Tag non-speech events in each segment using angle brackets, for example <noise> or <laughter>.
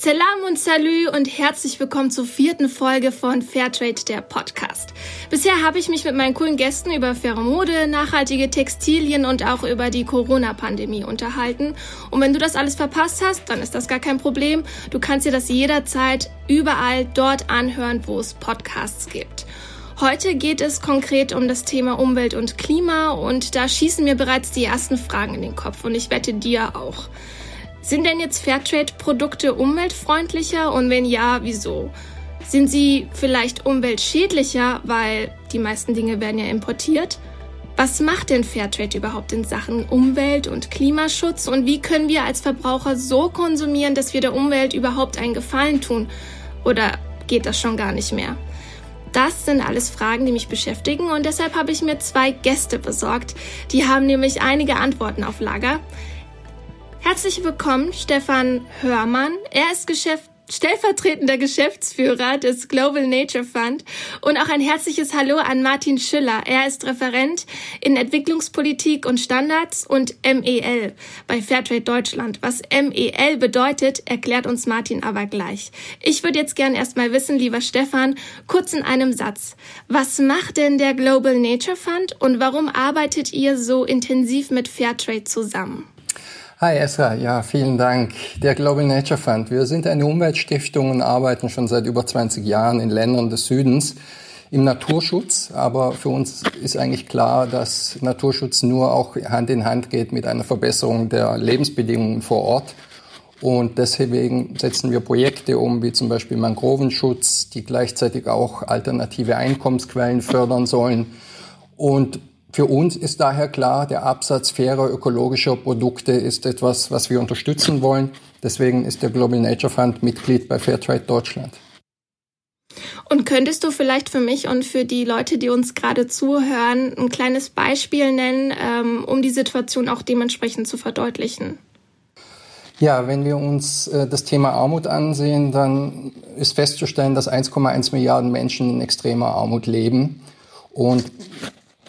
Salam und Salü und herzlich willkommen zur vierten Folge von Fairtrade, der Podcast. Bisher habe ich mich mit meinen coolen Gästen über faire Mode, nachhaltige Textilien und auch über die Corona-Pandemie unterhalten. Und wenn du das alles verpasst hast, dann ist das gar kein Problem. Du kannst dir das jederzeit überall dort anhören, wo es Podcasts gibt. Heute geht es konkret um das Thema Umwelt und Klima und da schießen mir bereits die ersten Fragen in den Kopf und ich wette dir auch. Sind denn jetzt Fairtrade-Produkte umweltfreundlicher und wenn ja, wieso? Sind sie vielleicht umweltschädlicher, weil die meisten Dinge werden ja importiert? Was macht denn Fairtrade überhaupt in Sachen Umwelt- und Klimaschutz und wie können wir als Verbraucher so konsumieren, dass wir der Umwelt überhaupt einen Gefallen tun? Oder geht das schon gar nicht mehr? Das sind alles Fragen, die mich beschäftigen und deshalb habe ich mir zwei Gäste besorgt. Die haben nämlich einige Antworten auf Lager. Herzlich willkommen, Stefan Hörmann. Er ist Geschäft stellvertretender Geschäftsführer des Global Nature Fund und auch ein herzliches Hallo an Martin Schüller. Er ist Referent in Entwicklungspolitik und Standards und MEL bei Fairtrade Deutschland. Was MEL bedeutet, erklärt uns Martin aber gleich. Ich würde jetzt gern erstmal wissen, lieber Stefan, kurz in einem Satz. Was macht denn der Global Nature Fund und warum arbeitet ihr so intensiv mit Fairtrade zusammen? Hi Esra, ja, vielen Dank. Der Global Nature Fund. Wir sind eine Umweltstiftung und arbeiten schon seit über 20 Jahren in Ländern des Südens im Naturschutz. Aber für uns ist eigentlich klar, dass Naturschutz nur auch Hand in Hand geht mit einer Verbesserung der Lebensbedingungen vor Ort. Und deswegen setzen wir Projekte um, wie zum Beispiel Mangrovenschutz, die gleichzeitig auch alternative Einkommensquellen fördern sollen. Und für uns ist daher klar, der Absatz fairer ökologischer Produkte ist etwas, was wir unterstützen wollen. Deswegen ist der Global Nature Fund Mitglied bei Fairtrade Deutschland. Und könntest du vielleicht für mich und für die Leute, die uns gerade zuhören, ein kleines Beispiel nennen, ähm, um die Situation auch dementsprechend zu verdeutlichen? Ja, wenn wir uns äh, das Thema Armut ansehen, dann ist festzustellen, dass 1,1 Milliarden Menschen in extremer Armut leben. Und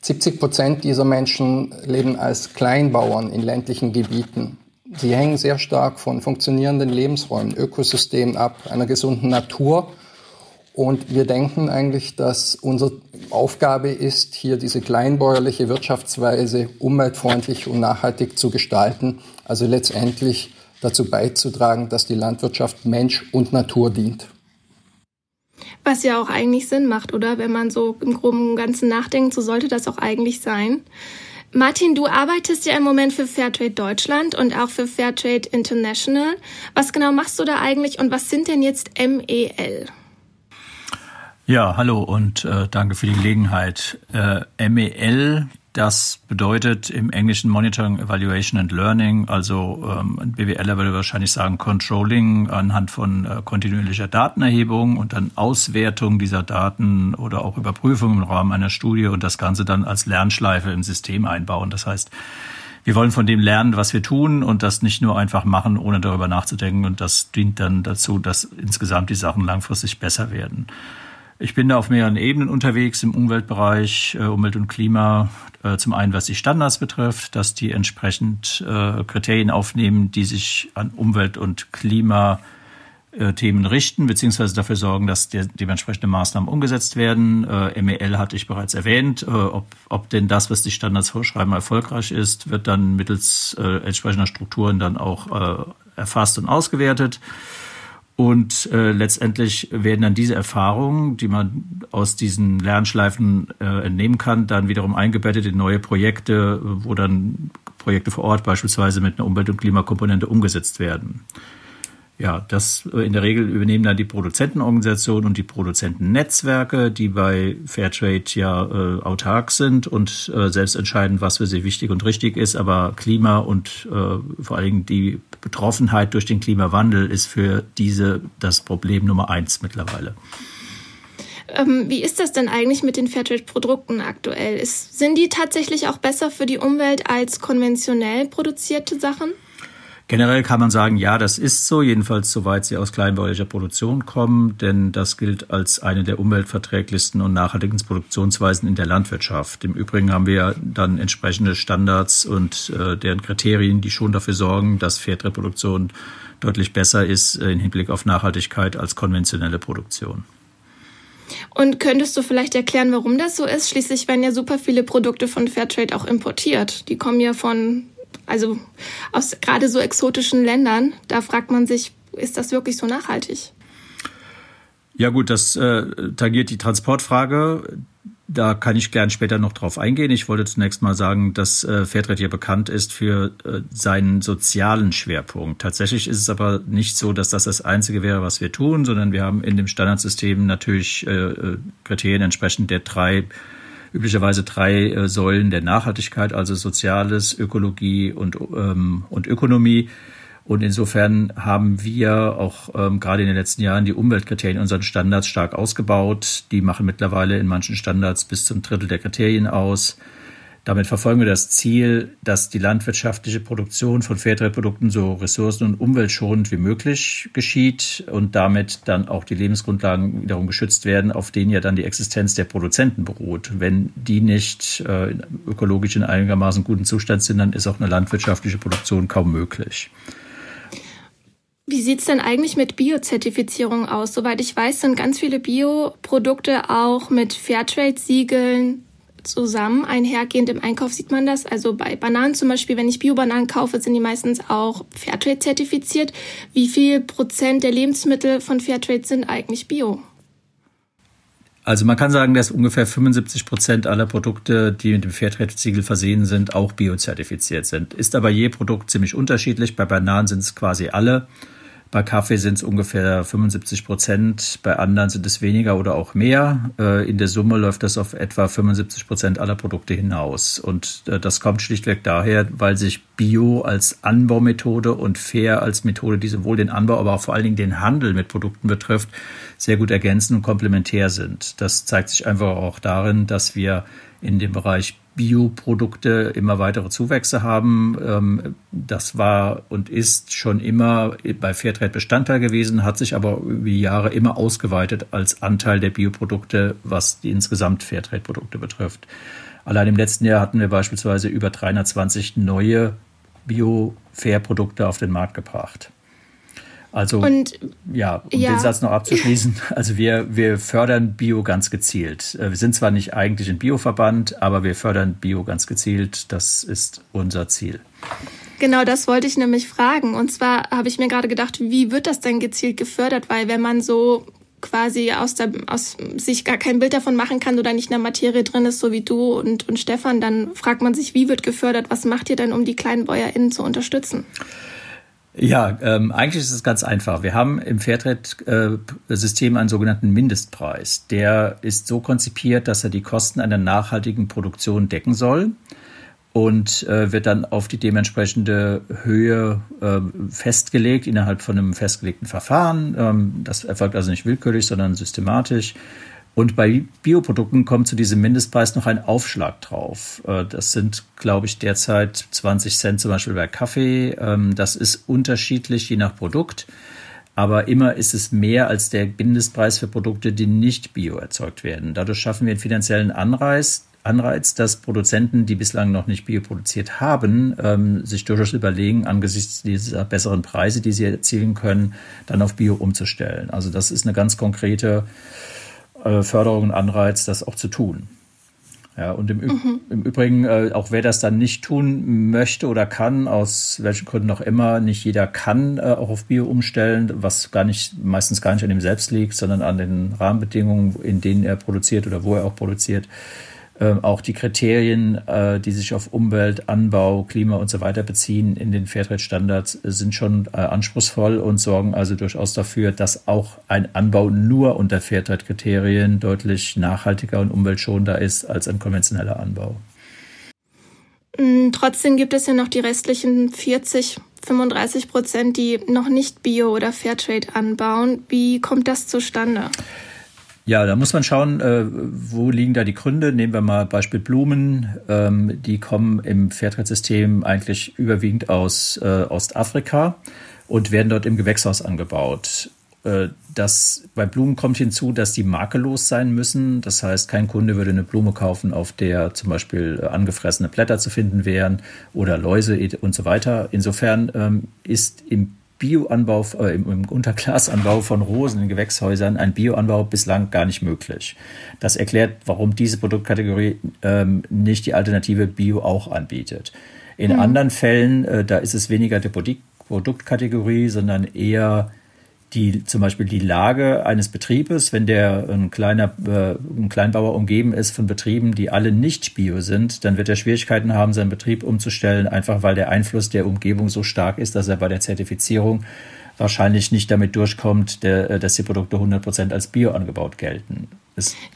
70 Prozent dieser Menschen leben als Kleinbauern in ländlichen Gebieten. Sie hängen sehr stark von funktionierenden Lebensräumen, Ökosystemen ab, einer gesunden Natur. Und wir denken eigentlich, dass unsere Aufgabe ist, hier diese kleinbäuerliche Wirtschaftsweise umweltfreundlich und nachhaltig zu gestalten. Also letztendlich dazu beizutragen, dass die Landwirtschaft Mensch und Natur dient. Was ja auch eigentlich Sinn macht, oder? Wenn man so im Groben und Ganzen nachdenkt, so sollte das auch eigentlich sein. Martin, du arbeitest ja im Moment für Fairtrade Deutschland und auch für Fairtrade International. Was genau machst du da eigentlich und was sind denn jetzt MEL? Ja, hallo und äh, danke für die Gelegenheit. Äh, MEL das bedeutet im Englischen Monitoring, Evaluation and Learning, also ähm, ein BWLer würde wahrscheinlich sagen Controlling anhand von äh, kontinuierlicher Datenerhebung und dann Auswertung dieser Daten oder auch Überprüfung im Rahmen einer Studie und das Ganze dann als Lernschleife im System einbauen. Das heißt, wir wollen von dem lernen, was wir tun und das nicht nur einfach machen, ohne darüber nachzudenken. Und das dient dann dazu, dass insgesamt die Sachen langfristig besser werden. Ich bin da auf mehreren Ebenen unterwegs im Umweltbereich, äh, Umwelt und Klima. Äh, zum einen, was die Standards betrifft, dass die entsprechend äh, Kriterien aufnehmen, die sich an Umwelt- und Klimathemen richten, beziehungsweise dafür sorgen, dass der, dementsprechende Maßnahmen umgesetzt werden. Äh, MEL hatte ich bereits erwähnt. Äh, ob, ob denn das, was die Standards vorschreiben, erfolgreich ist, wird dann mittels äh, entsprechender Strukturen dann auch äh, erfasst und ausgewertet. Und äh, letztendlich werden dann diese Erfahrungen, die man aus diesen Lernschleifen äh, entnehmen kann, dann wiederum eingebettet in neue Projekte, wo dann Projekte vor Ort beispielsweise mit einer Umwelt- und Klimakomponente umgesetzt werden. Ja, das äh, in der Regel übernehmen dann die Produzentenorganisationen und die Produzentennetzwerke, die bei Fairtrade ja äh, autark sind und äh, selbst entscheiden, was für sie wichtig und richtig ist. Aber Klima und äh, vor allen Dingen die Betroffenheit durch den Klimawandel ist für diese das Problem Nummer eins mittlerweile. Ähm, wie ist das denn eigentlich mit den Fairtrade-Produkten aktuell? Sind die tatsächlich auch besser für die Umwelt als konventionell produzierte Sachen? Generell kann man sagen, ja, das ist so, jedenfalls soweit sie aus kleinbäuerlicher Produktion kommen, denn das gilt als eine der umweltverträglichsten und nachhaltigsten Produktionsweisen in der Landwirtschaft. Im Übrigen haben wir dann entsprechende Standards und äh, deren Kriterien, die schon dafür sorgen, dass Fairtrade-Produktion deutlich besser ist im Hinblick auf Nachhaltigkeit als konventionelle Produktion. Und könntest du vielleicht erklären, warum das so ist? Schließlich werden ja super viele Produkte von Fairtrade auch importiert. Die kommen ja von, also aus gerade so exotischen Ländern. Da fragt man sich, ist das wirklich so nachhaltig? Ja gut, das äh, tangiert die Transportfrage. Da kann ich gern später noch drauf eingehen. Ich wollte zunächst mal sagen, dass äh, Fairtrade hier bekannt ist für äh, seinen sozialen Schwerpunkt. Tatsächlich ist es aber nicht so, dass das das Einzige wäre, was wir tun, sondern wir haben in dem Standardsystem natürlich äh, äh Kriterien entsprechend der drei üblicherweise drei äh, Säulen der Nachhaltigkeit, also Soziales, Ökologie und, ähm, und Ökonomie. Und insofern haben wir auch ähm, gerade in den letzten Jahren die Umweltkriterien in unseren Standards stark ausgebaut. Die machen mittlerweile in manchen Standards bis zum Drittel der Kriterien aus. Damit verfolgen wir das Ziel, dass die landwirtschaftliche Produktion von Fairtrade-Produkten so ressourcen- und umweltschonend wie möglich geschieht und damit dann auch die Lebensgrundlagen wiederum geschützt werden, auf denen ja dann die Existenz der Produzenten beruht. Wenn die nicht äh, ökologisch in einigermaßen guten Zustand sind, dann ist auch eine landwirtschaftliche Produktion kaum möglich. Wie sieht's denn eigentlich mit Biozertifizierung aus? Soweit ich weiß, sind ganz viele Bioprodukte auch mit Fairtrade-Siegeln zusammen einhergehend. Im Einkauf sieht man das. Also bei Bananen zum Beispiel, wenn ich Bio-Bananen kaufe, sind die meistens auch Fairtrade zertifiziert. Wie viel Prozent der Lebensmittel von Fairtrade sind eigentlich Bio? Also man kann sagen, dass ungefähr 75 Prozent aller Produkte, die mit dem Fairtrade-Siegel versehen sind, auch biozertifiziert sind. Ist aber je Produkt ziemlich unterschiedlich. Bei Bananen sind es quasi alle. Bei Kaffee sind es ungefähr 75 Prozent, bei anderen sind es weniger oder auch mehr. Äh, in der Summe läuft das auf etwa 75 Prozent aller Produkte hinaus. Und äh, das kommt schlichtweg daher, weil sich Bio als Anbaumethode und Fair als Methode, die sowohl den Anbau, aber auch vor allen Dingen den Handel mit Produkten betrifft, sehr gut ergänzen und komplementär sind. Das zeigt sich einfach auch darin, dass wir in dem Bereich Bioprodukte immer weitere Zuwächse haben. Ähm, das war und ist schon immer bei Fairtrade Bestandteil gewesen, hat sich aber über die Jahre immer ausgeweitet als Anteil der Bioprodukte, was die insgesamt Fairtrade-Produkte betrifft. Allein im letzten Jahr hatten wir beispielsweise über 320 neue Bio-Fair-Produkte auf den Markt gebracht. Also, und, ja, um ja. den Satz noch abzuschließen, also wir, wir fördern Bio ganz gezielt. Äh, wir sind zwar nicht eigentlich ein Bioverband, aber wir fördern Bio ganz gezielt. Das ist unser Ziel. Genau, das wollte ich nämlich fragen. Und zwar habe ich mir gerade gedacht, wie wird das denn gezielt gefördert? Weil wenn man so quasi aus, der, aus sich gar kein Bild davon machen kann oder nicht in der Materie drin ist, so wie du und, und Stefan, dann fragt man sich, wie wird gefördert? Was macht ihr denn, um die kleinen BäuerInnen zu unterstützen? Ja, ähm, eigentlich ist es ganz einfach. Wir haben im Fairtrade-System einen sogenannten Mindestpreis. Der ist so konzipiert, dass er die Kosten einer nachhaltigen Produktion decken soll und äh, wird dann auf die dementsprechende Höhe äh, festgelegt innerhalb von einem festgelegten Verfahren. Ähm, das erfolgt also nicht willkürlich, sondern systematisch. Und bei Bioprodukten kommt zu diesem Mindestpreis noch ein Aufschlag drauf. Äh, das sind, glaube ich, derzeit 20 Cent zum Beispiel bei Kaffee. Ähm, das ist unterschiedlich je nach Produkt. Aber immer ist es mehr als der Mindestpreis für Produkte, die nicht bio erzeugt werden. Dadurch schaffen wir einen finanziellen Anreiz, Anreiz, dass Produzenten, die bislang noch nicht bio produziert haben, ähm, sich durchaus überlegen, angesichts dieser besseren Preise, die sie erzielen können, dann auf Bio umzustellen. Also das ist eine ganz konkrete äh, Förderung und Anreiz, das auch zu tun. Ja, und im, mhm. im Übrigen, äh, auch wer das dann nicht tun möchte oder kann, aus welchen Gründen auch immer, nicht jeder kann äh, auch auf Bio umstellen, was gar nicht, meistens gar nicht an ihm selbst liegt, sondern an den Rahmenbedingungen, in denen er produziert oder wo er auch produziert. Ähm, auch die Kriterien, äh, die sich auf Umwelt, Anbau, Klima und so weiter beziehen in den Fairtrade-Standards, sind schon äh, anspruchsvoll und sorgen also durchaus dafür, dass auch ein Anbau nur unter Fairtrade-Kriterien deutlich nachhaltiger und umweltschonender ist als ein konventioneller Anbau. Mm, trotzdem gibt es ja noch die restlichen 40, 35 Prozent, die noch nicht Bio- oder Fairtrade anbauen. Wie kommt das zustande? Ja, da muss man schauen, äh, wo liegen da die Gründe. Nehmen wir mal Beispiel Blumen. Ähm, die kommen im Fairtrade-System eigentlich überwiegend aus äh, Ostafrika und werden dort im Gewächshaus angebaut. Äh, das, bei Blumen kommt hinzu, dass die makellos sein müssen. Das heißt, kein Kunde würde eine Blume kaufen, auf der zum Beispiel angefressene Blätter zu finden wären oder Läuse und so weiter. Insofern ähm, ist im Bioanbau, äh, im, Unterglasanbau von Rosen in Gewächshäusern ein Bioanbau bislang gar nicht möglich. Das erklärt, warum diese Produktkategorie ähm, nicht die Alternative Bio auch anbietet. In mhm. anderen Fällen, äh, da ist es weniger die Produktkategorie, sondern eher die zum Beispiel die Lage eines Betriebes, wenn der ein kleiner äh, ein Kleinbauer umgeben ist von Betrieben, die alle nicht bio sind, dann wird er Schwierigkeiten haben, seinen Betrieb umzustellen, einfach weil der Einfluss der Umgebung so stark ist, dass er bei der Zertifizierung wahrscheinlich nicht damit durchkommt, der, äh, dass die Produkte 100 Prozent als bio angebaut gelten.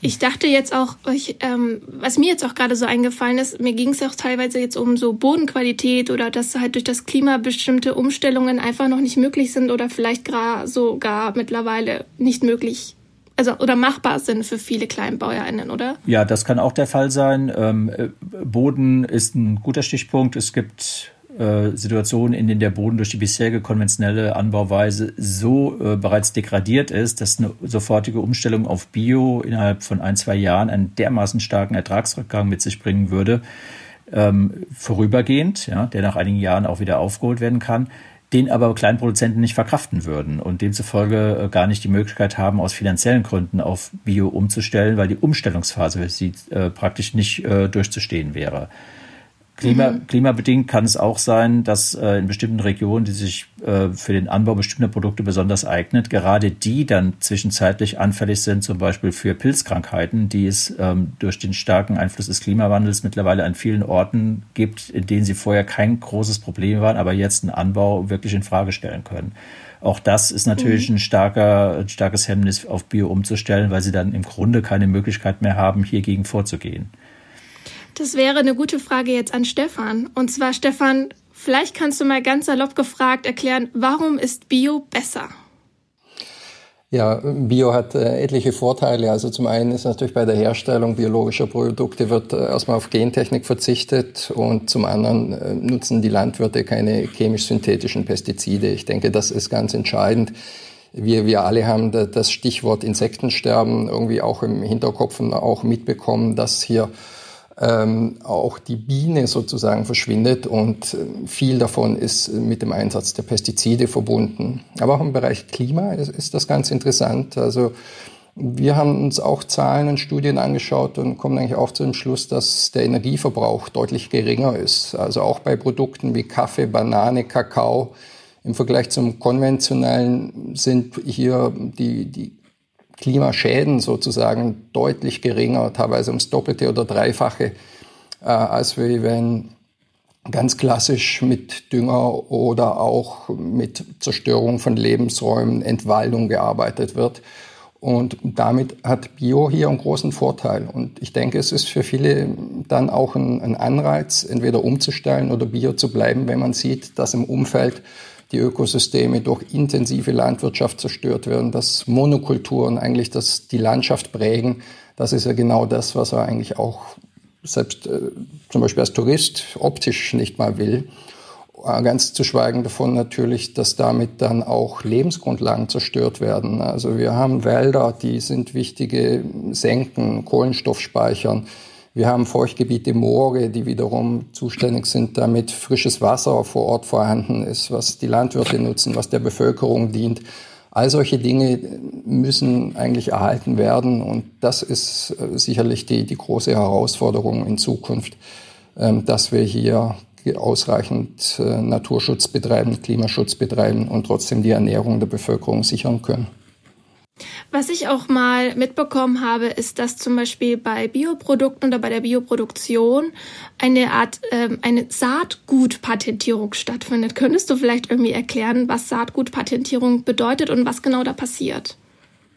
Ich dachte jetzt auch, ich, ähm, was mir jetzt auch gerade so eingefallen ist, mir ging es auch teilweise jetzt um so Bodenqualität oder dass halt durch das Klima bestimmte Umstellungen einfach noch nicht möglich sind oder vielleicht gar sogar mittlerweile nicht möglich also oder machbar sind für viele KleinbäuerInnen, oder? Ja, das kann auch der Fall sein. Ähm, äh, Boden ist ein guter Stichpunkt. Es gibt Situationen, in denen der Boden durch die bisherige konventionelle Anbauweise so äh, bereits degradiert ist, dass eine sofortige Umstellung auf Bio innerhalb von ein, zwei Jahren einen dermaßen starken Ertragsrückgang mit sich bringen würde, ähm, vorübergehend, ja, der nach einigen Jahren auch wieder aufgeholt werden kann, den aber Kleinproduzenten nicht verkraften würden und demzufolge äh, gar nicht die Möglichkeit haben, aus finanziellen Gründen auf Bio umzustellen, weil die Umstellungsphase für sie äh, praktisch nicht äh, durchzustehen wäre. Klima, mhm. Klimabedingt kann es auch sein, dass äh, in bestimmten Regionen, die sich äh, für den Anbau bestimmter Produkte besonders eignet, gerade die dann zwischenzeitlich anfällig sind, zum Beispiel für Pilzkrankheiten, die es ähm, durch den starken Einfluss des Klimawandels mittlerweile an vielen Orten gibt, in denen sie vorher kein großes Problem waren, aber jetzt einen Anbau wirklich in Frage stellen können. Auch das ist natürlich mhm. ein starker, ein starkes Hemmnis auf Bio umzustellen, weil sie dann im Grunde keine Möglichkeit mehr haben, hiergegen vorzugehen. Das wäre eine gute Frage jetzt an Stefan. Und zwar, Stefan, vielleicht kannst du mal ganz salopp gefragt erklären, warum ist Bio besser? Ja, Bio hat äh, etliche Vorteile. Also zum einen ist natürlich bei der Herstellung biologischer Produkte wird äh, erstmal auf Gentechnik verzichtet und zum anderen äh, nutzen die Landwirte keine chemisch-synthetischen Pestizide. Ich denke, das ist ganz entscheidend. Wir, wir alle haben das Stichwort Insektensterben irgendwie auch im Hinterkopf und auch mitbekommen, dass hier ähm, auch die Biene sozusagen verschwindet und äh, viel davon ist mit dem Einsatz der Pestizide verbunden. Aber auch im Bereich Klima ist, ist das ganz interessant. Also wir haben uns auch Zahlen und Studien angeschaut und kommen eigentlich auch zu dem Schluss, dass der Energieverbrauch deutlich geringer ist. Also auch bei Produkten wie Kaffee, Banane, Kakao. Im Vergleich zum konventionellen sind hier die, die Klimaschäden sozusagen deutlich geringer, teilweise ums Doppelte oder Dreifache, äh, als wenn ganz klassisch mit Dünger oder auch mit Zerstörung von Lebensräumen, Entwaldung gearbeitet wird. Und damit hat Bio hier einen großen Vorteil. Und ich denke, es ist für viele dann auch ein, ein Anreiz, entweder umzustellen oder Bio zu bleiben, wenn man sieht, dass im Umfeld die Ökosysteme durch intensive Landwirtschaft zerstört werden, dass Monokulturen eigentlich das, die Landschaft prägen. Das ist ja genau das, was er eigentlich auch selbst äh, zum Beispiel als Tourist optisch nicht mal will. Äh, ganz zu schweigen davon natürlich, dass damit dann auch Lebensgrundlagen zerstört werden. Also wir haben Wälder, die sind wichtige Senken, Kohlenstoffspeichern. Wir haben Feuchtgebiete Moore, die wiederum zuständig sind, damit frisches Wasser vor Ort vorhanden ist, was die Landwirte nutzen, was der Bevölkerung dient. All solche Dinge müssen eigentlich erhalten werden und das ist äh, sicherlich die, die große Herausforderung in Zukunft, ähm, dass wir hier ausreichend äh, Naturschutz betreiben, Klimaschutz betreiben und trotzdem die Ernährung der Bevölkerung sichern können. Was ich auch mal mitbekommen habe, ist, dass zum Beispiel bei Bioprodukten oder bei der Bioproduktion eine Art, ähm, eine Saatgutpatentierung stattfindet. Könntest du vielleicht irgendwie erklären, was Saatgutpatentierung bedeutet und was genau da passiert?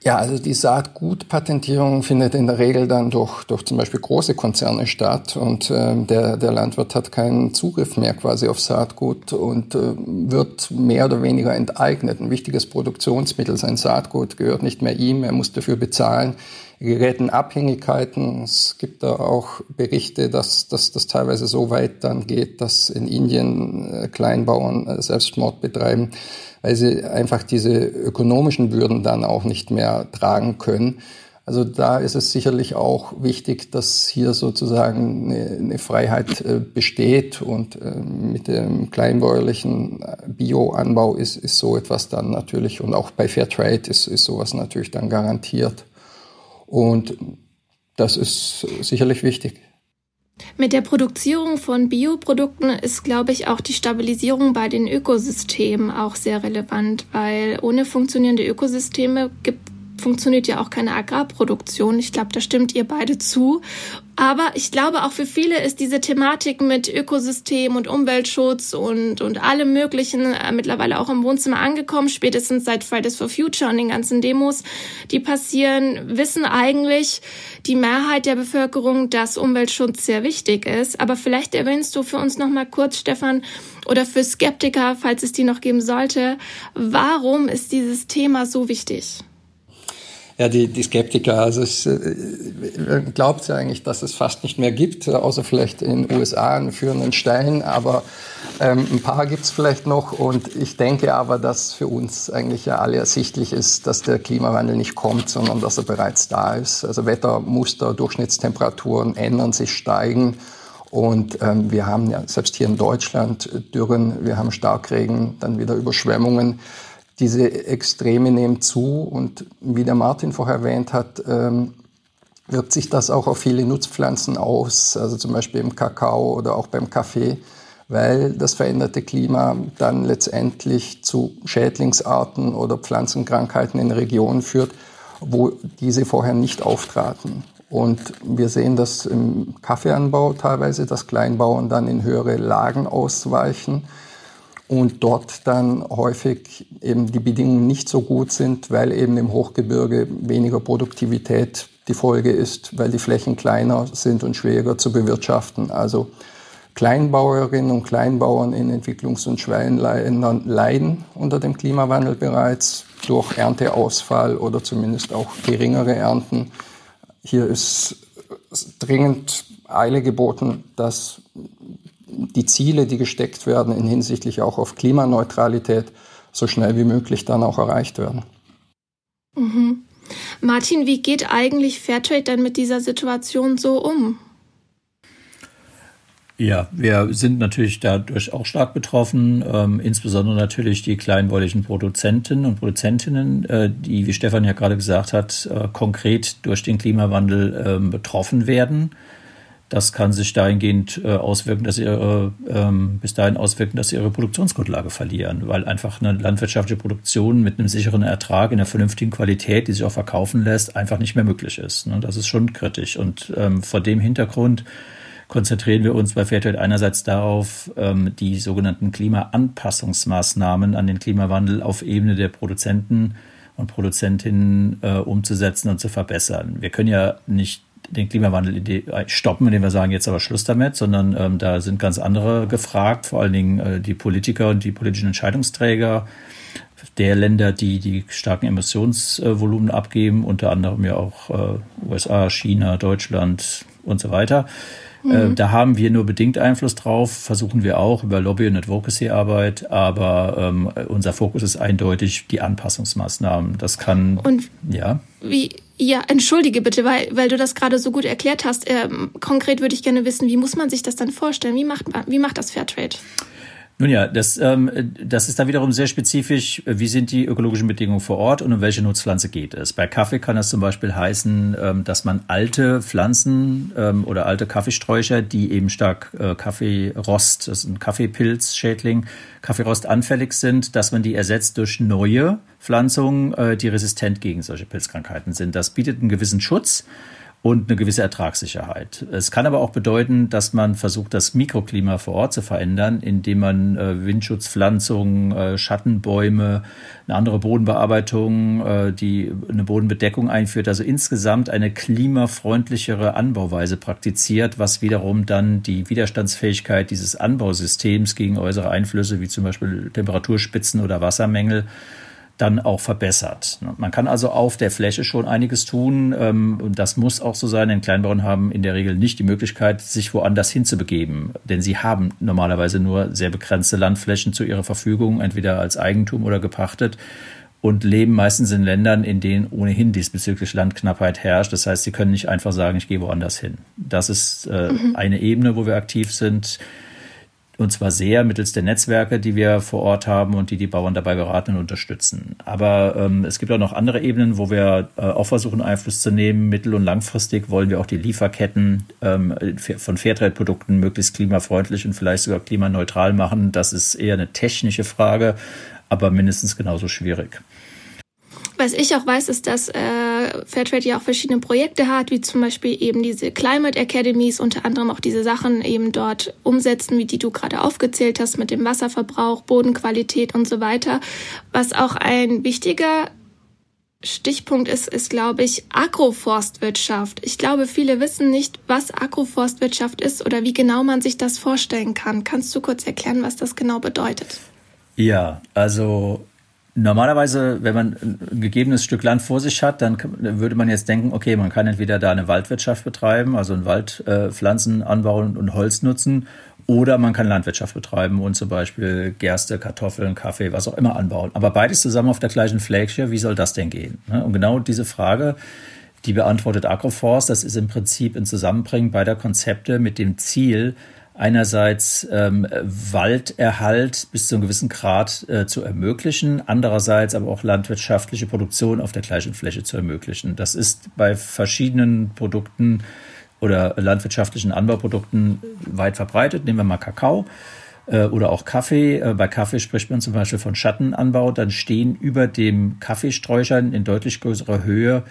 Ja, also die Saatgutpatentierung findet in der Regel dann durch, durch zum Beispiel große Konzerne statt und äh, der, der Landwirt hat keinen Zugriff mehr quasi auf Saatgut und äh, wird mehr oder weniger enteignet. Ein wichtiges Produktionsmittel, sein Saatgut gehört nicht mehr ihm, er muss dafür bezahlen. Geräten Abhängigkeiten. Es gibt da auch Berichte, dass, dass das teilweise so weit dann geht, dass in Indien äh, Kleinbauern äh, Selbstmord betreiben weil sie einfach diese ökonomischen Bürden dann auch nicht mehr tragen können. Also da ist es sicherlich auch wichtig, dass hier sozusagen eine, eine Freiheit äh, besteht und äh, mit dem kleinbäuerlichen äh, Bioanbau ist, ist so etwas dann natürlich und auch bei Fairtrade ist, ist sowas natürlich dann garantiert. Und das ist sicherlich wichtig. Mit der Produzierung von Bioprodukten ist, glaube ich, auch die Stabilisierung bei den Ökosystemen auch sehr relevant, weil ohne funktionierende Ökosysteme gibt funktioniert ja auch keine Agrarproduktion. Ich glaube, da stimmt ihr beide zu. Aber ich glaube, auch für viele ist diese Thematik mit Ökosystem und Umweltschutz und, und allem Möglichen äh, mittlerweile auch im Wohnzimmer angekommen. Spätestens seit Fridays for Future und den ganzen Demos, die passieren, wissen eigentlich die Mehrheit der Bevölkerung, dass Umweltschutz sehr wichtig ist. Aber vielleicht erwähnst du für uns noch mal kurz, Stefan, oder für Skeptiker, falls es die noch geben sollte, warum ist dieses Thema so wichtig? Ja, die, die Skeptiker, also es äh, glaubt ja eigentlich, dass es fast nicht mehr gibt, außer vielleicht in den USA einen führenden Stein, aber ähm, ein paar gibt's vielleicht noch und ich denke aber, dass für uns eigentlich ja alle ersichtlich ist, dass der Klimawandel nicht kommt, sondern dass er bereits da ist. Also Wettermuster, Durchschnittstemperaturen ändern sich, steigen und ähm, wir haben ja selbst hier in Deutschland Dürren, wir haben Starkregen, dann wieder Überschwemmungen diese Extreme nehmen zu und wie der Martin vorher erwähnt hat, ähm, wirkt sich das auch auf viele Nutzpflanzen aus, also zum Beispiel im Kakao oder auch beim Kaffee, weil das veränderte Klima dann letztendlich zu Schädlingsarten oder Pflanzenkrankheiten in Regionen führt, wo diese vorher nicht auftraten. Und wir sehen das im Kaffeeanbau teilweise, dass Kleinbauern dann in höhere Lagen ausweichen und dort dann häufig eben die Bedingungen nicht so gut sind, weil eben im Hochgebirge weniger Produktivität die Folge ist, weil die Flächen kleiner sind und schwieriger zu bewirtschaften. Also Kleinbauerinnen und Kleinbauern in Entwicklungs- und Schwellenländern leiden unter dem Klimawandel bereits durch Ernteausfall oder zumindest auch geringere Ernten. Hier ist dringend Eile geboten, dass die Ziele, die gesteckt werden, in hinsichtlich auch auf Klimaneutralität, so schnell wie möglich dann auch erreicht werden. Mhm. Martin, wie geht eigentlich Fairtrade denn mit dieser Situation so um? Ja, wir sind natürlich dadurch auch stark betroffen, ähm, insbesondere natürlich die kleinbäuerlichen Produzenten und Produzentinnen, äh, die, wie Stefan ja gerade gesagt hat, äh, konkret durch den Klimawandel äh, betroffen werden. Das kann sich dahingehend äh, auswirken, dass ihre, ähm, bis dahin auswirken, dass sie ihre Produktionsgrundlage verlieren, weil einfach eine landwirtschaftliche Produktion mit einem sicheren Ertrag in einer vernünftigen Qualität, die sich auch verkaufen lässt, einfach nicht mehr möglich ist. Ne? Das ist schon kritisch. Und ähm, vor dem Hintergrund konzentrieren wir uns bei Fairtrade einerseits darauf, ähm, die sogenannten Klimaanpassungsmaßnahmen an den Klimawandel auf Ebene der Produzenten und Produzentinnen äh, umzusetzen und zu verbessern. Wir können ja nicht den Klimawandel stoppen, indem wir sagen, jetzt aber Schluss damit, sondern ähm, da sind ganz andere gefragt, vor allen Dingen äh, die Politiker und die politischen Entscheidungsträger der Länder, die die starken Emissionsvolumen abgeben, unter anderem ja auch äh, USA, China, Deutschland und so weiter. Äh, mhm. da haben wir nur bedingt Einfluss drauf, versuchen wir auch über Lobby- und Advocacy-Arbeit, aber ähm, unser Fokus ist eindeutig die Anpassungsmaßnahmen. Das kann. Und ja. Wie, ja, entschuldige bitte, weil, weil du das gerade so gut erklärt hast. Ähm, konkret würde ich gerne wissen, wie muss man sich das dann vorstellen? Wie macht, wie macht das Fairtrade? Nun ja, das, ähm, das ist da wiederum sehr spezifisch. Wie sind die ökologischen Bedingungen vor Ort und um welche Nutzpflanze geht es? Bei Kaffee kann das zum Beispiel heißen, ähm, dass man alte Pflanzen ähm, oder alte Kaffeesträucher, die eben stark äh, Kaffeerost, das ist ein Kaffeepilzschädling, Kaffeerost anfällig sind, dass man die ersetzt durch neue Pflanzungen, äh, die resistent gegen solche Pilzkrankheiten sind. Das bietet einen gewissen Schutz und eine gewisse Ertragssicherheit. Es kann aber auch bedeuten, dass man versucht, das Mikroklima vor Ort zu verändern, indem man äh, Windschutzpflanzungen, äh, Schattenbäume, eine andere Bodenbearbeitung, äh, die eine Bodenbedeckung einführt, also insgesamt eine klimafreundlichere Anbauweise praktiziert, was wiederum dann die Widerstandsfähigkeit dieses Anbausystems gegen äußere Einflüsse wie zum Beispiel Temperaturspitzen oder Wassermängel dann auch verbessert. Man kann also auf der Fläche schon einiges tun ähm, und das muss auch so sein, denn Kleinbauern haben in der Regel nicht die Möglichkeit, sich woanders hinzubegeben, denn sie haben normalerweise nur sehr begrenzte Landflächen zu ihrer Verfügung, entweder als Eigentum oder gepachtet. und leben meistens in Ländern, in denen ohnehin diesbezüglich Landknappheit herrscht. Das heißt, sie können nicht einfach sagen, ich gehe woanders hin. Das ist äh, mhm. eine Ebene, wo wir aktiv sind. Und zwar sehr mittels der Netzwerke, die wir vor Ort haben und die die Bauern dabei beraten und unterstützen. Aber ähm, es gibt auch noch andere Ebenen, wo wir äh, auch versuchen, Einfluss zu nehmen. Mittel- und langfristig wollen wir auch die Lieferketten ähm, von Fairtrade-Produkten möglichst klimafreundlich und vielleicht sogar klimaneutral machen. Das ist eher eine technische Frage, aber mindestens genauso schwierig. Was ich auch weiß, ist, dass äh, Fairtrade ja auch verschiedene Projekte hat, wie zum Beispiel eben diese Climate Academies, unter anderem auch diese Sachen eben dort umsetzen, wie die du gerade aufgezählt hast, mit dem Wasserverbrauch, Bodenqualität und so weiter. Was auch ein wichtiger Stichpunkt ist, ist, glaube ich, Agroforstwirtschaft. Ich glaube, viele wissen nicht, was Agroforstwirtschaft ist oder wie genau man sich das vorstellen kann. Kannst du kurz erklären, was das genau bedeutet? Ja, also Normalerweise, wenn man ein gegebenes Stück Land vor sich hat, dann würde man jetzt denken, okay, man kann entweder da eine Waldwirtschaft betreiben, also ein Wald äh, Pflanzen anbauen und Holz nutzen, oder man kann Landwirtschaft betreiben und zum Beispiel Gerste, Kartoffeln, Kaffee, was auch immer anbauen. Aber beides zusammen auf der gleichen Fläche, wie soll das denn gehen? Ne? Und genau diese Frage, die beantwortet Agroforst, das ist im Prinzip ein Zusammenbringen beider Konzepte mit dem Ziel, einerseits ähm, Walderhalt bis zu einem gewissen Grad äh, zu ermöglichen, andererseits aber auch landwirtschaftliche Produktion auf der gleichen Fläche zu ermöglichen. Das ist bei verschiedenen Produkten oder landwirtschaftlichen Anbauprodukten weit verbreitet. Nehmen wir mal Kakao äh, oder auch Kaffee. Äh, bei Kaffee spricht man zum Beispiel von Schattenanbau. Dann stehen über dem Kaffeesträuchern in deutlich größerer Höhe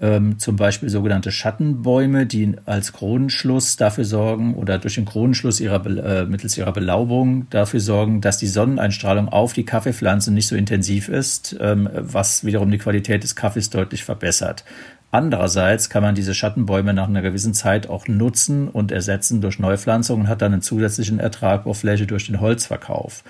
ähm, zum Beispiel sogenannte Schattenbäume, die als Kronenschluss dafür sorgen oder durch den Kronenschluss ihrer, äh, mittels ihrer Belaubung dafür sorgen, dass die Sonneneinstrahlung auf die Kaffeepflanze nicht so intensiv ist, ähm, was wiederum die Qualität des Kaffees deutlich verbessert. Andererseits kann man diese Schattenbäume nach einer gewissen Zeit auch nutzen und ersetzen durch Neupflanzungen und hat dann einen zusätzlichen Ertrag auf Fläche durch den Holzverkauf.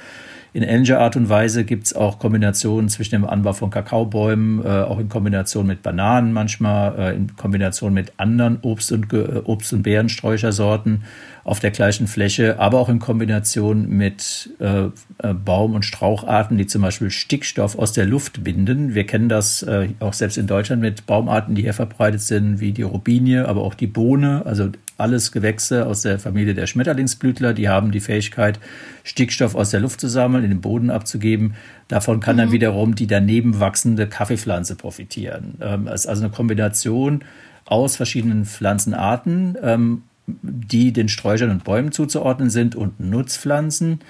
In ähnlicher Art und Weise gibt es auch Kombinationen zwischen dem Anbau von Kakaobäumen, äh, auch in Kombination mit Bananen manchmal, äh, in Kombination mit anderen Obst- und, äh, Obst- und Beerensträuchersorten auf der gleichen Fläche, aber auch in Kombination mit äh, äh, Baum- und Straucharten, die zum Beispiel Stickstoff aus der Luft binden. Wir kennen das äh, auch selbst in Deutschland mit Baumarten, die hier verbreitet sind, wie die Robinie, aber auch die Bohne, also alles Gewächse aus der Familie der Schmetterlingsblütler, die haben die Fähigkeit, Stickstoff aus der Luft zu sammeln, in den Boden abzugeben. Davon kann mhm. dann wiederum die daneben wachsende Kaffeepflanze profitieren. Ähm, es ist also eine Kombination aus verschiedenen Pflanzenarten ähm, die den Sträuchern und Bäumen zuzuordnen sind und Nutzpflanzen.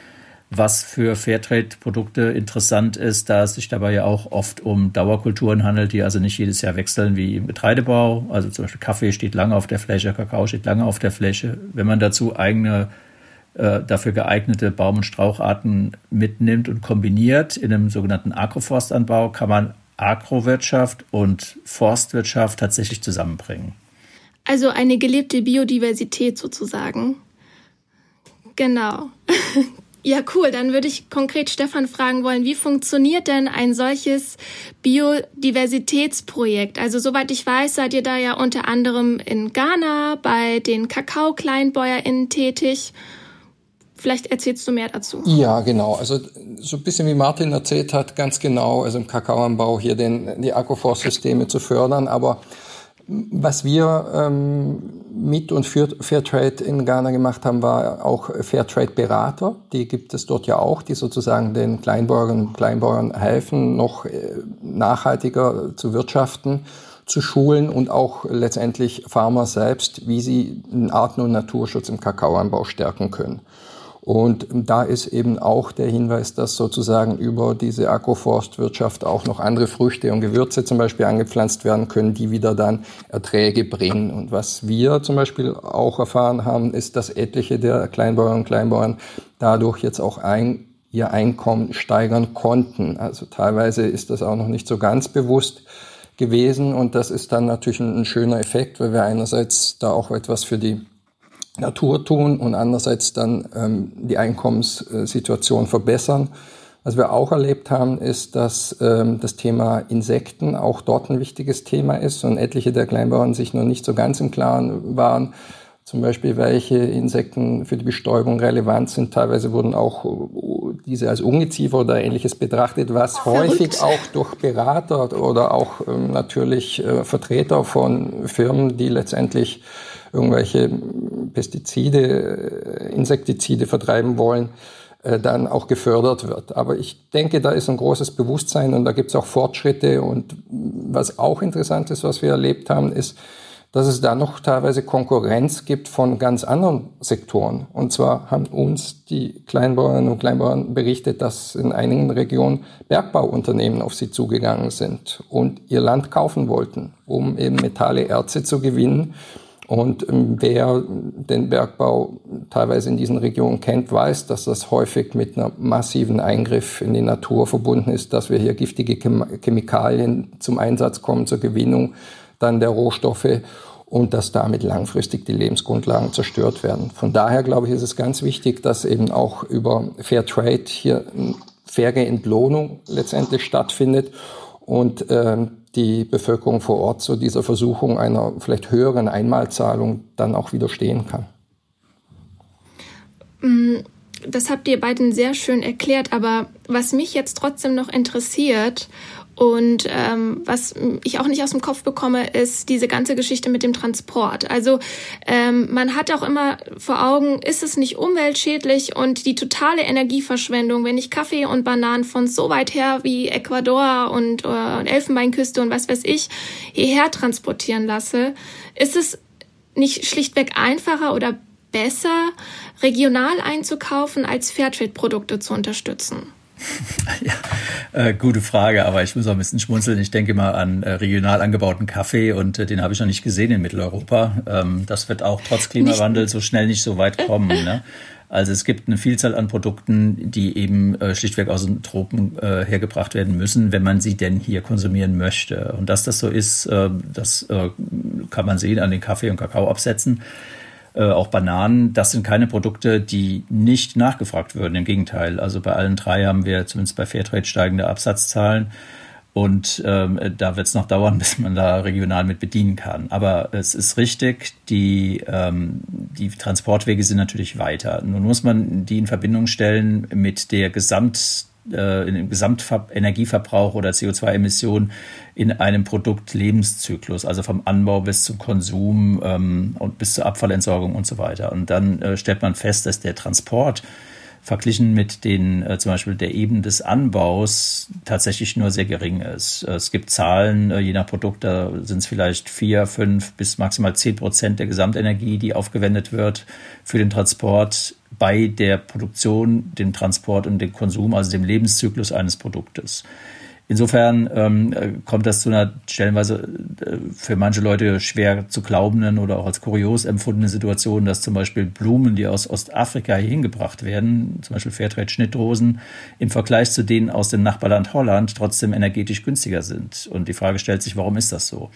Was für Fairtrade-Produkte interessant ist, da es sich dabei ja auch oft um Dauerkulturen handelt, die also nicht jedes Jahr wechseln wie im Getreidebau. Also zum Beispiel Kaffee steht lange auf der Fläche, Kakao steht lange auf der Fläche. Wenn man dazu eigene äh, dafür geeignete Baum- und Straucharten mitnimmt und kombiniert in einem sogenannten Agroforstanbau, kann man Agrowirtschaft und Forstwirtschaft tatsächlich zusammenbringen. Also eine gelebte Biodiversität sozusagen. Genau. <laughs> ja, cool. Dann würde ich konkret Stefan fragen wollen, wie funktioniert denn ein solches Biodiversitätsprojekt? Also soweit ich weiß, seid ihr da ja unter anderem in Ghana bei den Kakao-KleinbäuerInnen tätig. Vielleicht erzählst du mehr dazu. Ja, genau. Also so ein bisschen wie Martin erzählt hat, ganz genau, also im Kakaoanbau hier den, die Agroforstsysteme zu fördern, aber was wir ähm, mit und für Fairtrade in Ghana gemacht haben, war auch Fairtrade-Berater. Die gibt es dort ja auch, die sozusagen den Kleinbauern Kleinbauern helfen, noch äh, nachhaltiger zu wirtschaften, zu schulen und auch letztendlich Farmer selbst, wie sie Arten- und Naturschutz im Kakaoanbau stärken können. Und da ist eben auch der Hinweis, dass sozusagen über diese Agroforstwirtschaft auch noch andere Früchte und Gewürze zum Beispiel angepflanzt werden können, die wieder dann Erträge bringen. Und was wir zum Beispiel auch erfahren haben, ist, dass etliche der Kleinbauern und Kleinbauern dadurch jetzt auch ein, ihr Einkommen steigern konnten. Also teilweise ist das auch noch nicht so ganz bewusst gewesen. Und das ist dann natürlich ein, ein schöner Effekt, weil wir einerseits da auch etwas für die Natur tun und andererseits dann ähm, die Einkommenssituation verbessern. Was wir auch erlebt haben, ist, dass ähm, das Thema Insekten auch dort ein wichtiges Thema ist und etliche der Kleinbauern sich noch nicht so ganz im Klaren waren, zum Beispiel welche Insekten für die Bestäubung relevant sind. Teilweise wurden auch äh, diese als Ungeziefer oder ähnliches betrachtet, was Verrückt. häufig auch durch Berater oder auch ähm, natürlich äh, Vertreter von Firmen, die letztendlich irgendwelche Pestizide, äh, Insektizide vertreiben wollen, äh, dann auch gefördert wird. Aber ich denke, da ist ein großes Bewusstsein und da gibt es auch Fortschritte. Und was auch interessant ist, was wir erlebt haben, ist, dass es da noch teilweise Konkurrenz gibt von ganz anderen Sektoren. Und zwar haben uns die Kleinbauern und Kleinbauern berichtet, dass in einigen Regionen Bergbauunternehmen auf sie zugegangen sind und ihr Land kaufen wollten, um eben Metalle, Erze zu gewinnen. Und ähm, wer den Bergbau teilweise in diesen Regionen kennt, weiß, dass das häufig mit einem massiven Eingriff in die Natur verbunden ist, dass wir hier giftige Chemikalien zum Einsatz kommen zur Gewinnung dann der Rohstoffe und dass damit langfristig die Lebensgrundlagen zerstört werden. Von daher glaube ich, ist es ganz wichtig, dass eben auch über Fair Trade hier eine faire Entlohnung letztendlich stattfindet und äh, die Bevölkerung vor Ort zu dieser Versuchung einer vielleicht höheren Einmalzahlung dann auch widerstehen kann. Mm, das habt ihr beiden sehr schön erklärt, aber was mich jetzt trotzdem noch interessiert und ähm, was ich auch nicht aus dem Kopf bekomme, ist diese ganze Geschichte mit dem Transport. Also ähm, man hat auch immer vor Augen, ist es nicht umweltschädlich und die totale Energieverschwendung, wenn ich Kaffee und Bananen von so weit her wie Ecuador und äh, Elfenbeinküste und was weiß ich hierher transportieren lasse, ist es nicht schlichtweg einfacher oder besser, regional einzukaufen, als Fairtrade-Produkte zu unterstützen? Ja, äh, gute Frage, aber ich muss auch ein bisschen schmunzeln. Ich denke mal an äh, regional angebauten Kaffee und äh, den habe ich noch nicht gesehen in Mitteleuropa. Ähm, das wird auch trotz Klimawandel nicht. so schnell nicht so weit kommen. Ne? Also es gibt eine Vielzahl an Produkten, die eben äh, schlichtweg aus den Tropen äh, hergebracht werden müssen, wenn man sie denn hier konsumieren möchte. Und dass das so ist, äh, das äh, kann man sehen an den Kaffee- und Kakaoabsätzen äh, auch Bananen, das sind keine Produkte, die nicht nachgefragt würden. Im Gegenteil, also bei allen drei haben wir zumindest bei Fairtrade steigende Absatzzahlen. Und ähm, da wird es noch dauern, <laughs> bis man da regional mit bedienen kann. Aber es ist richtig, die, ähm, die Transportwege sind natürlich weiter. Nun muss man die in Verbindung stellen mit der Gesamt äh, im Gesamtenergieverbrauch oder CO2-Emissionen in einem Produktlebenszyklus, also vom Anbau bis zum Konsum ähm, und bis zur Abfallentsorgung und so weiter. Und dann äh, stellt man fest, dass der Transport verglichen mit den äh, zum Beispiel der Ebene des Anbaus tatsächlich nur sehr gering ist. Es gibt Zahlen, äh, je nach Produkt, da sind es vielleicht vier, fünf bis maximal zehn Prozent der Gesamtenergie, die aufgewendet wird für den Transport bei der Produktion, dem Transport und dem Konsum, also dem Lebenszyklus eines Produktes. Insofern ähm, kommt das zu einer stellenweise äh, für manche Leute schwer zu glaubenden oder auch als kurios empfundene Situation, dass zum Beispiel Blumen, die aus Ostafrika hier hingebracht werden, zum Beispiel Fairtrade Schnittrosen, im Vergleich zu denen aus dem Nachbarland Holland trotzdem energetisch günstiger sind. Und die Frage stellt sich, warum ist das so?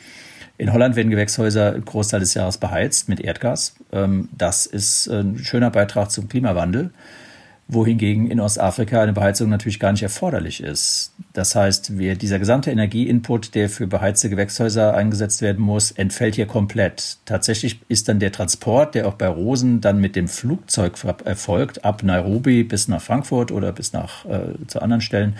In Holland werden Gewächshäuser einen Großteil des Jahres beheizt mit Erdgas. Ähm, das ist ein schöner Beitrag zum Klimawandel, wohingegen in Ostafrika eine Beheizung natürlich gar nicht erforderlich ist. Das heißt, dieser gesamte Energieinput, der für beheizte Gewächshäuser eingesetzt werden muss, entfällt hier komplett. Tatsächlich ist dann der Transport, der auch bei Rosen dann mit dem Flugzeug erfolgt, ab Nairobi bis nach Frankfurt oder bis nach äh, zu anderen Stellen,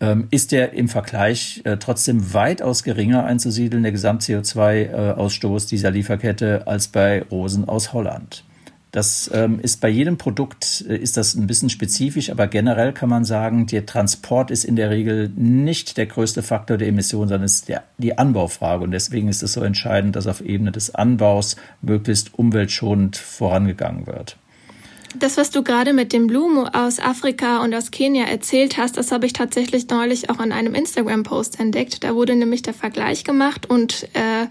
ähm, ist der im Vergleich äh, trotzdem weitaus geringer einzusiedeln, der Gesamt-CO2-Ausstoß äh, dieser Lieferkette, als bei Rosen aus Holland. Das ähm, ist bei jedem Produkt äh, ist das ein bisschen spezifisch, aber generell kann man sagen, der Transport ist in der Regel nicht der größte Faktor der Emissionen, sondern ist der, die Anbaufrage. Und deswegen ist es so entscheidend, dass auf Ebene des Anbaus möglichst umweltschonend vorangegangen wird. Das, was du gerade mit dem Blumen aus Afrika und aus Kenia erzählt hast, das habe ich tatsächlich neulich auch in einem Instagram-Post entdeckt. Da wurde nämlich der Vergleich gemacht und äh,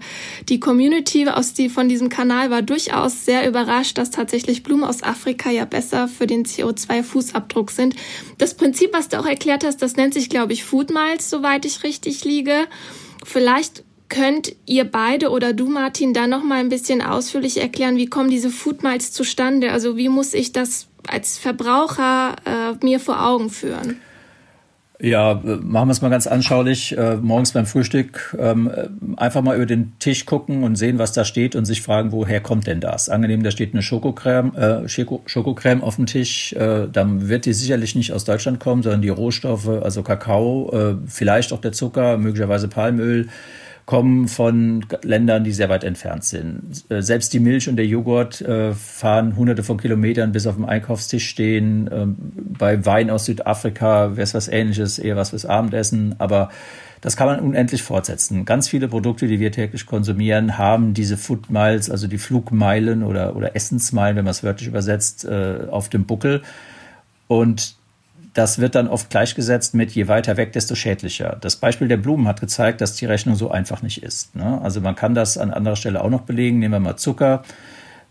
die Community aus die, von diesem Kanal war durchaus sehr überrascht, dass tatsächlich Blumen aus Afrika ja besser für den CO2-Fußabdruck sind. Das Prinzip, was du auch erklärt hast, das nennt sich, glaube ich, Food Miles, soweit ich richtig liege. Vielleicht Könnt ihr beide oder du, Martin, da noch mal ein bisschen ausführlich erklären, wie kommen diese Food Miles zustande? Also wie muss ich das als Verbraucher äh, mir vor Augen führen? Ja, machen wir es mal ganz anschaulich. Äh, morgens beim Frühstück ähm, einfach mal über den Tisch gucken und sehen, was da steht und sich fragen, woher kommt denn das? Angenehm, da steht eine Schokocreme, äh, Schokocreme auf dem Tisch. Äh, dann wird die sicherlich nicht aus Deutschland kommen, sondern die Rohstoffe, also Kakao, äh, vielleicht auch der Zucker, möglicherweise Palmöl kommen von Ländern, die sehr weit entfernt sind. Äh, selbst die Milch und der Joghurt äh, fahren hunderte von Kilometern bis auf dem Einkaufstisch stehen. Ähm, bei Wein aus Südafrika wäre es was ähnliches, eher was fürs Abendessen. Aber das kann man unendlich fortsetzen. Ganz viele Produkte, die wir täglich konsumieren, haben diese Food Miles, also die Flugmeilen oder, oder Essensmeilen, wenn man es wörtlich übersetzt, äh, auf dem Buckel. Und das wird dann oft gleichgesetzt mit je weiter weg, desto schädlicher. Das Beispiel der Blumen hat gezeigt, dass die Rechnung so einfach nicht ist. Ne? Also man kann das an anderer Stelle auch noch belegen. Nehmen wir mal Zucker.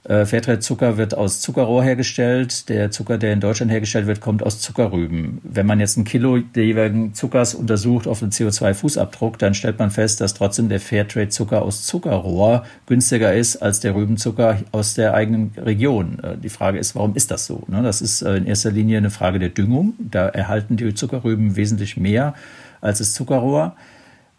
Äh, Fairtrade-Zucker wird aus Zuckerrohr hergestellt. Der Zucker, der in Deutschland hergestellt wird, kommt aus Zuckerrüben. Wenn man jetzt ein Kilo der jeweiligen Zuckers untersucht auf den CO2-Fußabdruck, dann stellt man fest, dass trotzdem der Fairtrade-Zucker aus Zuckerrohr günstiger ist als der Rübenzucker aus der eigenen Region. Äh, die Frage ist, warum ist das so? Ne? Das ist äh, in erster Linie eine Frage der Düngung. Da erhalten die Zuckerrüben wesentlich mehr als das Zuckerrohr.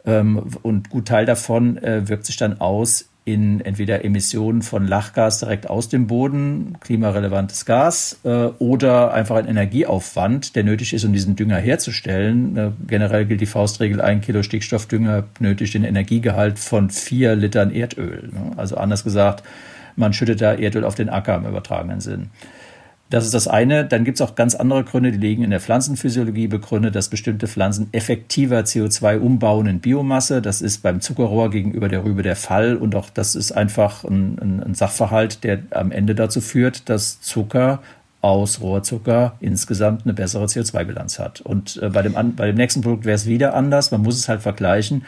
Ähm, und gut Teil davon wirkt sich dann aus in entweder Emissionen von Lachgas direkt aus dem Boden, klimarelevantes Gas, äh, oder einfach ein Energieaufwand, der nötig ist, um diesen Dünger herzustellen. Äh, generell gilt die Faustregel, ein Kilo Stickstoffdünger benötigt den Energiegehalt von vier Litern Erdöl. Ne? Also anders gesagt, man schüttet da Erdöl auf den Acker im übertragenen Sinn. Das ist das eine. Dann gibt es auch ganz andere Gründe, die liegen in der Pflanzenphysiologie begründet, dass bestimmte Pflanzen effektiver CO2 umbauen in Biomasse. Das ist beim Zuckerrohr gegenüber der Rübe der Fall. Und auch das ist einfach ein, ein, Sachverhalt, der am Ende dazu führt, dass Zucker aus Rohrzucker insgesamt eine bessere CO2-Bilanz hat. Und äh, bei, dem, bei dem nächsten Produkt wäre es wieder anders. Man muss es halt vergleichen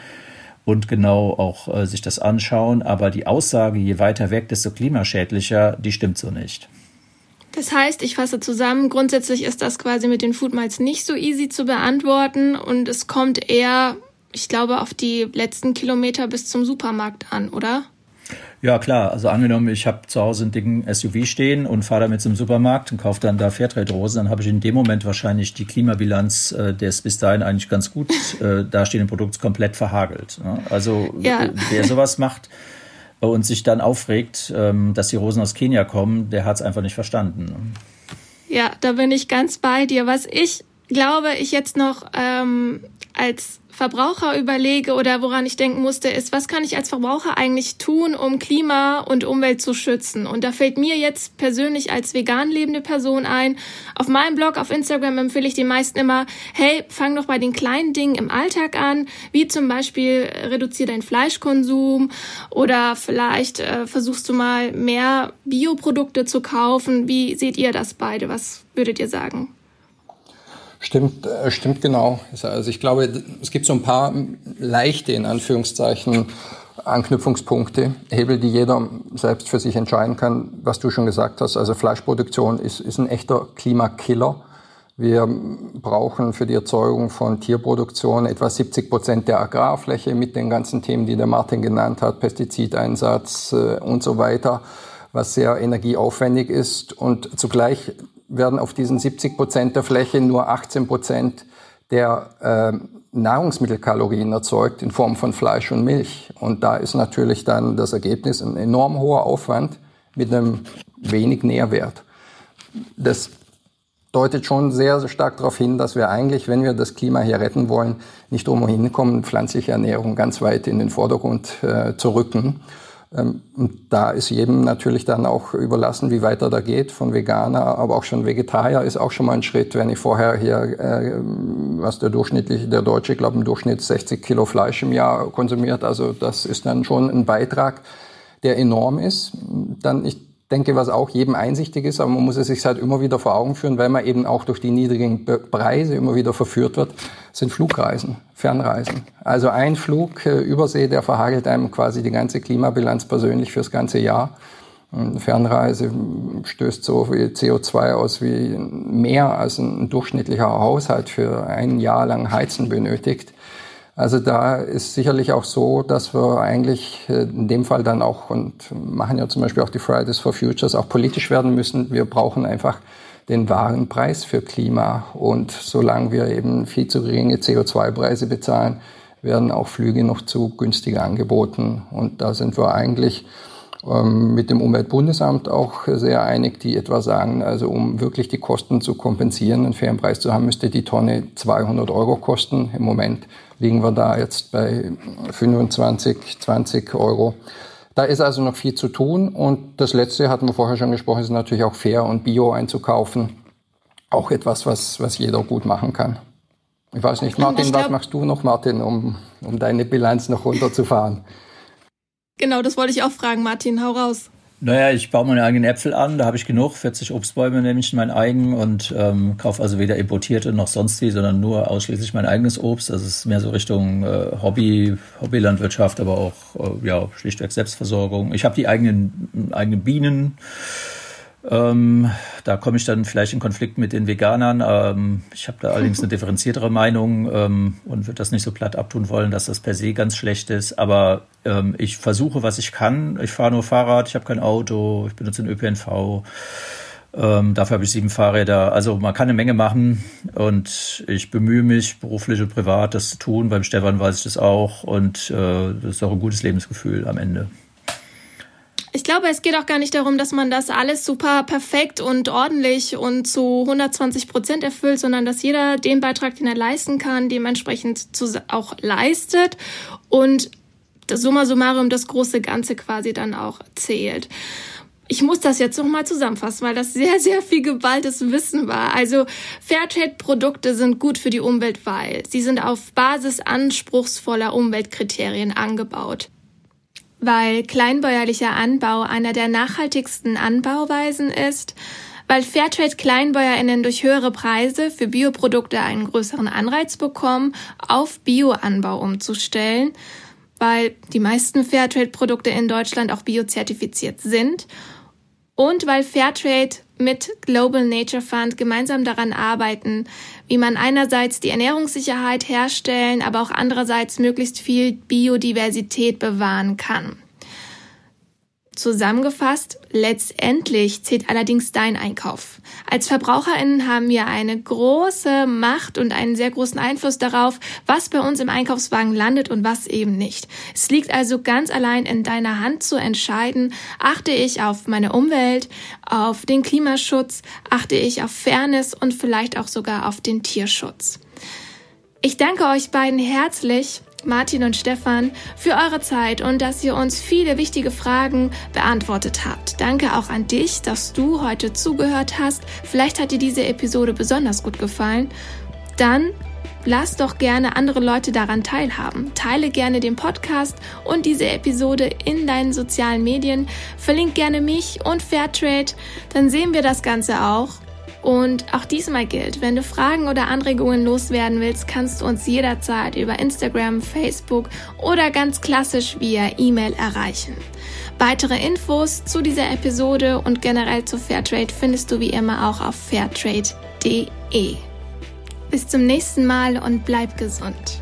und genau auch äh, sich das anschauen. Aber die Aussage, je weiter weg, desto klimaschädlicher, die stimmt so nicht. Das heißt, ich fasse zusammen, grundsätzlich ist das quasi mit den Food Miles nicht so easy zu beantworten und es kommt eher, ich glaube, auf die letzten Kilometer bis zum Supermarkt an, oder? Ja, klar. Also angenommen, ich habe zu Hause einen dicken SUV stehen und fahre damit zum Supermarkt und kaufe dann da Fairtrade-Rosen, dann habe ich in dem Moment wahrscheinlich die Klimabilanz äh, des bis dahin eigentlich ganz gut äh, dastehenden Produkts komplett verhagelt. Ne? Also ja. wer sowas macht, und sich dann aufregt, ähm, dass die Rosen aus Kenia kommen, der hat es einfach nicht verstanden. Ja, da bin ich ganz bei dir. Was ich glaube, ich jetzt noch ähm, als Verbraucher überlege oder woran ich denken musste, ist, was kann ich als Verbraucher eigentlich tun, um Klima und Umwelt zu schützen? Und da fällt mir jetzt persönlich als vegan lebende Person ein. Auf meinem Blog, auf Instagram empfehle ich den meisten immer, hey, fang doch bei den kleinen Dingen im Alltag an, wie zum Beispiel reduziere deinen Fleischkonsum oder vielleicht äh, versuchst du mal mehr Bioprodukte zu kaufen. Wie seht ihr das beide? Was würdet ihr sagen? Stimmt, äh, stimmt genau. Also ich glaube, es gibt so ein paar leichte, in Anführungszeichen, Anknüpfungspunkte, Hebel, die jeder selbst für sich entscheiden kann, was du schon gesagt hast. Also Fleischproduktion ist, ist ein echter Klimakiller. Wir brauchen für die Erzeugung von Tierproduktion etwa 70 Prozent der Agrarfläche mit den ganzen Themen, die der Martin genannt hat, Pestizideinsatz äh, und so weiter, was sehr energieaufwendig ist und zugleich werden auf diesen 70 Prozent der Fläche nur 18 Prozent der äh, Nahrungsmittelkalorien erzeugt in Form von Fleisch und Milch. Und da ist natürlich dann das Ergebnis ein enorm hoher Aufwand mit einem wenig Nährwert. Das deutet schon sehr, sehr stark darauf hin, dass wir eigentlich, wenn wir das Klima hier retten wollen, nicht umhin kommen, pflanzliche Ernährung ganz weit in den Vordergrund äh, zu rücken. Ähm, und da ist jedem natürlich dann auch überlassen, wie weit er da geht, von Veganer, aber auch schon Vegetarier ist auch schon mal ein Schritt, wenn ich vorher hier, äh, was der durchschnittliche, der Deutsche, glaube im Durchschnitt 60 Kilo Fleisch im Jahr konsumiert. Also das ist dann schon ein Beitrag, der enorm ist. Dann ich denke, was auch jedem einsichtig ist, aber man muss es sich halt immer wieder vor Augen führen, weil man eben auch durch die niedrigen Preise immer wieder verführt wird, sind Flugreisen, Fernreisen. Also ein Flug äh, Übersee, der verhagelt einem quasi die ganze Klimabilanz persönlich fürs ganze Jahr. Eine Fernreise stößt so viel CO2 aus wie mehr als ein durchschnittlicher Haushalt für ein Jahr lang Heizen benötigt. Also da ist sicherlich auch so, dass wir eigentlich äh, in dem Fall dann auch und machen ja zum Beispiel auch die Fridays for Futures auch politisch werden müssen. Wir brauchen einfach den wahren Preis für Klima. Und solange wir eben viel zu geringe CO2-Preise bezahlen, werden auch Flüge noch zu günstiger angeboten. Und da sind wir eigentlich mit dem Umweltbundesamt auch sehr einig, die etwa sagen, also um wirklich die Kosten zu kompensieren, einen fairen Preis zu haben, müsste die Tonne 200 Euro kosten. Im Moment liegen wir da jetzt bei 25, 20 Euro. Da ist also noch viel zu tun. Und das Letzte, hatten wir vorher schon gesprochen, ist natürlich auch fair und bio einzukaufen. Auch etwas, was, was jeder gut machen kann. Ich weiß nicht, Martin, was machst du noch, Martin, um, um deine Bilanz noch runterzufahren? Genau, das wollte ich auch fragen, Martin. Hau raus. Naja, ich baue meine eigenen Äpfel an, da habe ich genug, 40 Obstbäume nämlich mein eigen und ähm, kaufe also weder importierte noch sonst wie, sondern nur ausschließlich mein eigenes Obst. Das ist mehr so Richtung äh, Hobby, Hobbylandwirtschaft, aber auch äh, ja schlichtweg Selbstversorgung. Ich habe die eigenen eigenen Bienen ähm, da komme ich dann vielleicht in Konflikt mit den Veganern. Ähm, ich habe da <laughs> allerdings eine differenziertere Meinung ähm, und würde das nicht so platt abtun wollen, dass das per se ganz schlecht ist. Aber ähm, ich versuche, was ich kann. Ich fahre nur Fahrrad, ich habe kein Auto, ich benutze den ÖPNV. Ähm, dafür habe ich sieben Fahrräder. Also man kann eine Menge machen und ich bemühe mich, beruflich und privat das zu tun. Beim Stefan weiß ich das auch und äh, das ist auch ein gutes Lebensgefühl am Ende. Ich glaube, es geht auch gar nicht darum, dass man das alles super perfekt und ordentlich und zu 120 Prozent erfüllt, sondern dass jeder den Beitrag, den er leisten kann, dementsprechend auch leistet und das summa summarum das große Ganze quasi dann auch zählt. Ich muss das jetzt nochmal zusammenfassen, weil das sehr, sehr viel geballtes Wissen war. Also Fairtrade-Produkte sind gut für die Umwelt, weil sie sind auf Basis anspruchsvoller Umweltkriterien angebaut weil kleinbäuerlicher Anbau einer der nachhaltigsten Anbauweisen ist, weil Fairtrade Kleinbäuerinnen durch höhere Preise für Bioprodukte einen größeren Anreiz bekommen, auf Bioanbau umzustellen, weil die meisten Fairtrade Produkte in Deutschland auch biozertifiziert sind und weil Fairtrade mit Global Nature Fund gemeinsam daran arbeiten, wie man einerseits die Ernährungssicherheit herstellen, aber auch andererseits möglichst viel Biodiversität bewahren kann. Zusammengefasst, letztendlich zählt allerdings dein Einkauf. Als Verbraucherinnen haben wir eine große Macht und einen sehr großen Einfluss darauf, was bei uns im Einkaufswagen landet und was eben nicht. Es liegt also ganz allein in deiner Hand zu entscheiden, achte ich auf meine Umwelt, auf den Klimaschutz, achte ich auf Fairness und vielleicht auch sogar auf den Tierschutz. Ich danke euch beiden herzlich Martin und Stefan, für eure Zeit und dass ihr uns viele wichtige Fragen beantwortet habt. Danke auch an dich, dass du heute zugehört hast. Vielleicht hat dir diese Episode besonders gut gefallen. Dann lass doch gerne andere Leute daran teilhaben. Teile gerne den Podcast und diese Episode in deinen sozialen Medien. Verlink gerne mich und Fairtrade. Dann sehen wir das Ganze auch und auch diesmal gilt, wenn du Fragen oder Anregungen loswerden willst, kannst du uns jederzeit über Instagram, Facebook oder ganz klassisch via E-Mail erreichen. Weitere Infos zu dieser Episode und generell zu Fairtrade findest du wie immer auch auf fairtrade.de. Bis zum nächsten Mal und bleib gesund.